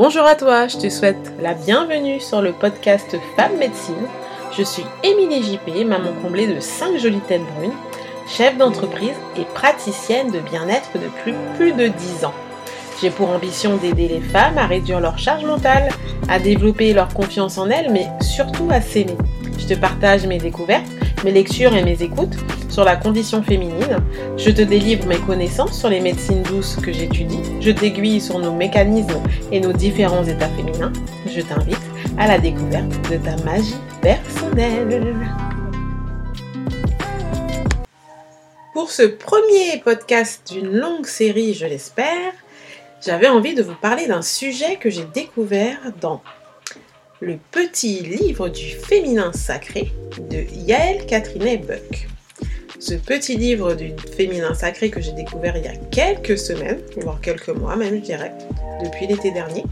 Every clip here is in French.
Bonjour à toi, je te souhaite la bienvenue sur le podcast Femme Médecine. Je suis Émilie JP, maman comblée de 5 jolies têtes brunes, chef d'entreprise et praticienne de bien-être depuis plus de 10 ans. J'ai pour ambition d'aider les femmes à réduire leur charge mentale, à développer leur confiance en elles, mais surtout à s'aimer. Je te partage mes découvertes, mes lectures et mes écoutes sur la condition féminine. Je te délivre mes connaissances sur les médecines douces que j'étudie. Je t'aiguille sur nos mécanismes et nos différents états féminins. Je t'invite à la découverte de ta magie personnelle. Pour ce premier podcast d'une longue série, je l'espère, j'avais envie de vous parler d'un sujet que j'ai découvert dans le petit livre du féminin sacré de Yael Catherine Buck. Ce petit livre du féminin sacré que j'ai découvert il y a quelques semaines, voire quelques mois même je dirais, depuis l'été dernier,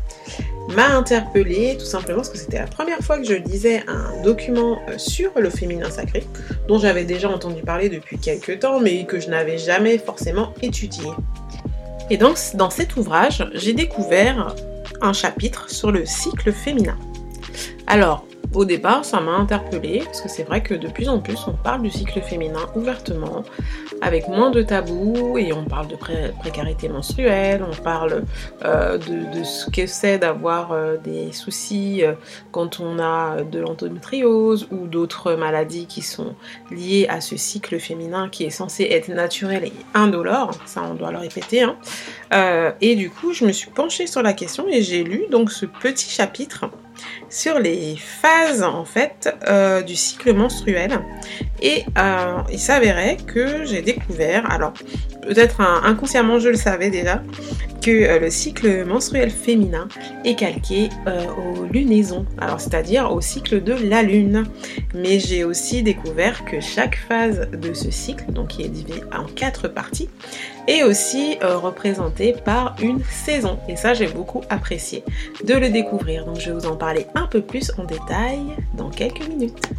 m'a interpellée tout simplement parce que c'était la première fois que je lisais un document euh, sur le féminin sacré, dont j'avais déjà entendu parler depuis quelques temps, mais que je n'avais jamais forcément étudié. Et donc, dans cet ouvrage, j'ai découvert un chapitre sur le cycle féminin. Alors, au départ, ça m'a interpellée, parce que c'est vrai que de plus en plus, on parle du cycle féminin ouvertement, avec moins de tabous, et on parle de précarité menstruelle, on parle euh, de, ce que c'est d'avoir euh, des soucis euh, quand on a de l'endométriose ou d'autres maladies qui sont liées à ce cycle féminin qui est censé être naturel et indolore, ça on doit le répéter. Hein. et du coup, je me suis penchée sur la question et j'ai lu donc ce petit chapitre sur les phases en fait euh, du cycle menstruel et euh, il s'avérait que j'ai découvert, alors peut-être inconsciemment je le savais déjà, que euh, le cycle menstruel féminin est calqué aux lunaisons, alors c'est-à-dire au cycle de la lune. Mais j'ai aussi découvert que chaque phase de ce cycle, donc qui est divisé en quatre parties, est aussi représentée par une saison. Et ça j'ai beaucoup apprécié de le découvrir. Donc je vais vous en parler un peu plus en détail dans quelques minutes.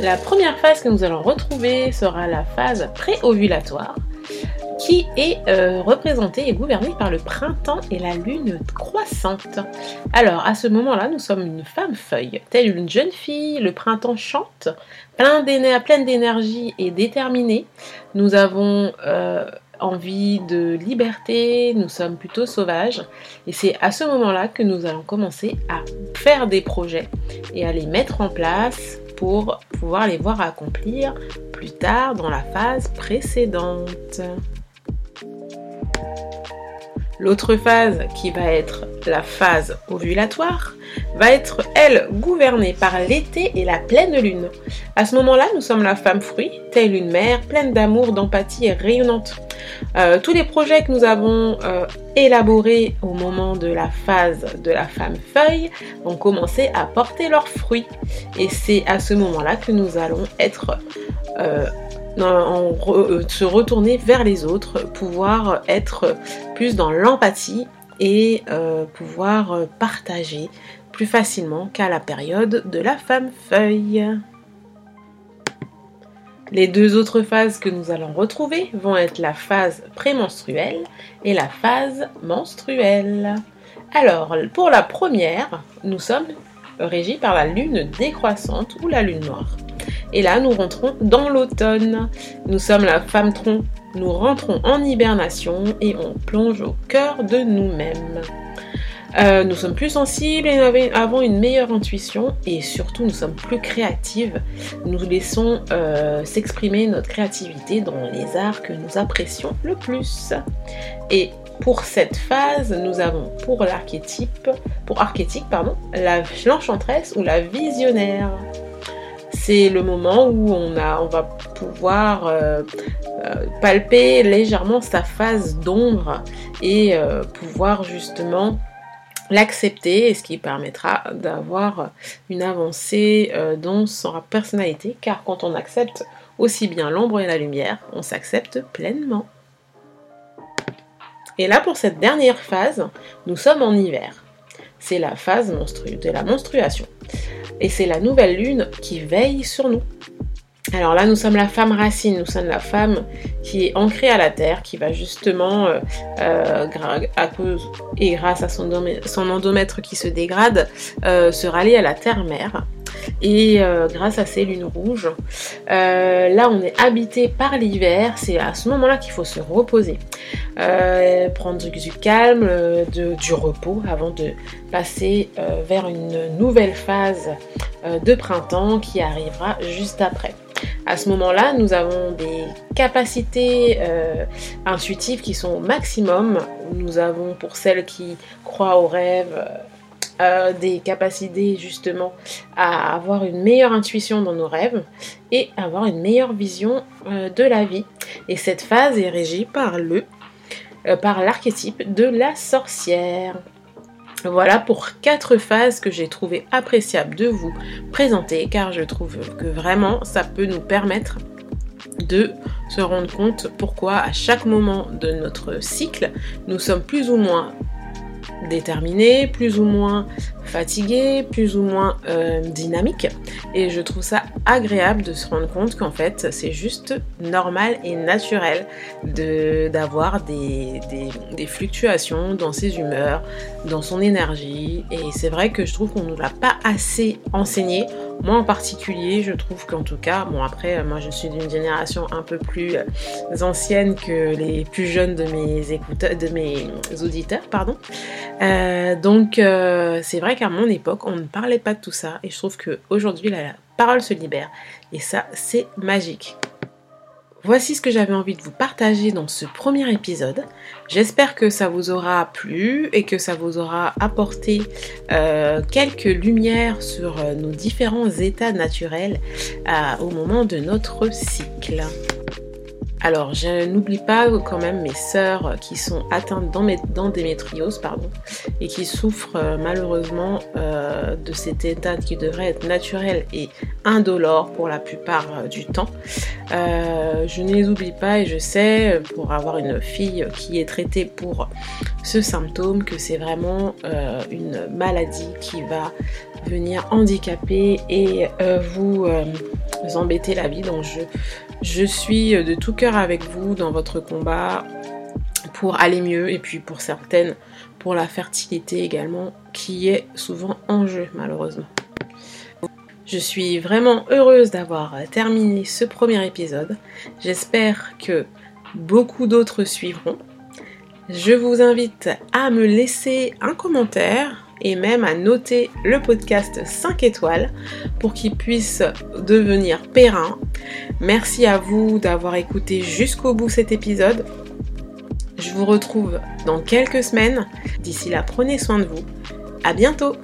La première phase que nous allons retrouver sera la phase pré-ovulatoire qui est euh, représentée et gouvernée par le printemps et la lune croissante. Alors à ce moment-là, nous sommes une femme feuille, telle une jeune fille, le printemps chante, plein pleine d'énergie et déterminée. Nous avons euh, envie de liberté, nous sommes plutôt sauvages et c'est à ce moment-là que nous allons commencer à faire des projets et à les mettre en place pour pouvoir les voir accomplir plus tard dans la phase précédente. L'autre phase, qui va être la phase ovulatoire, va être, elle, gouvernée par l'été et la pleine lune. À ce moment-là, nous sommes la femme fruit, telle une mère, pleine d'amour, d'empathie et rayonnante. Euh, tous les projets que nous avons euh, élaborés au moment de la phase de la femme feuille vont commencer à porter leurs fruits. Et c'est à ce moment-là que nous allons être... Euh, se retourner vers les autres, pouvoir être plus dans l'empathie et pouvoir partager plus facilement qu'à la période de la femme feuille. Les deux autres phases que nous allons retrouver vont être la phase prémenstruelle et la phase menstruelle. Alors, pour la première, nous sommes régis par la lune décroissante ou la lune noire. Et là, nous rentrons dans l'automne. Nous sommes la femme tronc. Nous rentrons en hibernation et on plonge au cœur de nous-mêmes. Euh, nous sommes plus sensibles et avons une meilleure intuition et surtout nous sommes plus créatives. Nous laissons euh, s'exprimer notre créativité dans les arts que nous apprécions le plus. Et pour cette phase, nous avons pour l'archétype, pour archétype, pardon, l'enchantresse ou la visionnaire. C'est le moment où on, va pouvoir euh, palper légèrement sa phase d'ombre et pouvoir justement l'accepter ce qui permettra d'avoir une avancée euh, dans sa personnalité car quand on accepte aussi bien l'ombre et la lumière, on s'accepte pleinement. Et là pour cette dernière phase, nous sommes en hiver. C'est la phase de la menstruation. Et c'est la nouvelle lune qui veille sur nous. Alors là, nous sommes la femme racine, nous sommes la femme qui est ancrée à la terre, qui va justement, euh, euh, et grâce à son, son endomètre qui se dégrade, euh, se rallier à la terre-mère. Et grâce à ces lunes rouges, là on est habité par l'hiver, c'est à ce moment-là qu'il faut se reposer, prendre du calme, du repos avant de passer vers une nouvelle phase de printemps qui arrivera juste après. À ce moment-là, nous avons des capacités euh, intuitives qui sont au maximum. Nous avons, pour celles qui croient aux rêves, euh, des capacités justement à avoir une meilleure intuition dans nos rêves et avoir une meilleure vision euh, de la vie. Et cette phase est régie par le par l'archétype de la sorcière. Voilà pour quatre phases que j'ai trouvé appréciables de vous présenter car je trouve que vraiment ça peut nous permettre de se rendre compte pourquoi à chaque moment de notre cycle nous sommes plus ou moins déterminés, plus ou moins fatigué, plus ou moins euh, dynamique. Et je trouve ça agréable de se rendre compte qu'en fait, c'est juste normal et naturel d'avoir des, des, fluctuations dans ses humeurs, dans son énergie. Et c'est vrai que je trouve qu'on ne nous l'a pas assez enseigné. Moi en particulier, je trouve qu'en tout cas, bon après, moi je suis d'une génération un peu plus ancienne que les plus jeunes de mes écouteurs, de mes auditeurs, pardon. Euh, donc euh, c'est vrai qu'à mon époque, on ne parlait pas de tout ça et je trouve qu'aujourd'hui, la, parole se libère et ça, c'est magique. Voici ce que j'avais envie de vous partager dans ce premier épisode. J'espère que ça vous aura plu et que ça vous aura apporté euh, quelques lumières sur euh, nos différents états naturels au moment de notre cycle. Alors, je n'oublie pas quand même mes sœurs qui sont atteintes d'endométriose pardon, et qui souffrent euh, malheureusement euh, de cet état qui devrait être naturel et indolore pour la plupart euh, du temps. je ne les oublie pas et je sais, pour avoir une fille qui est traitée pour ce symptôme, que c'est vraiment une maladie qui va venir handicaper et vous embêter la vie. Donc, je je suis de tout cœur avec vous dans votre combat pour aller mieux et puis pour certaines pour la fertilité également qui est souvent en jeu malheureusement. Je suis vraiment heureuse d'avoir terminé ce premier épisode. J'espère que beaucoup d'autres suivront. Je vous invite à me laisser un commentaire et même à noter le podcast 5 étoiles pour qu'il puisse devenir périn. Merci à vous d'avoir écouté jusqu'au bout cet épisode. Je vous retrouve dans quelques semaines. D'ici là, prenez soin de vous. À bientôt!